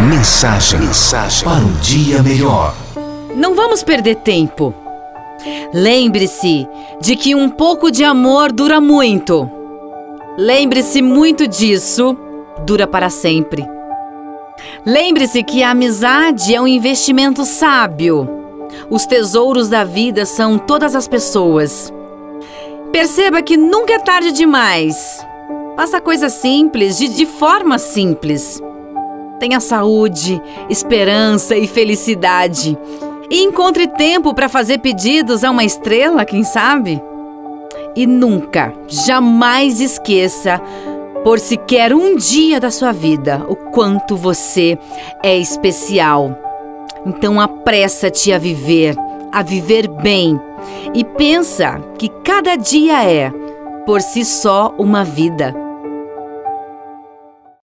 Mensagem, mensagem para um dia melhor. Não vamos perder tempo. Lembre-se de que um pouco de amor dura muito. Lembre-se muito disso, dura para sempre. Lembre-se que a amizade é um investimento sábio. Os tesouros da vida são todas as pessoas. Perceba que nunca é tarde demais. Faça coisas simples de, de forma simples. Tenha saúde, esperança e felicidade. E encontre tempo para fazer pedidos a uma estrela, quem sabe? E nunca, jamais esqueça, por sequer um dia da sua vida, o quanto você é especial. Então apressa-te a viver, a viver bem. E pensa que cada dia é, por si só, uma vida.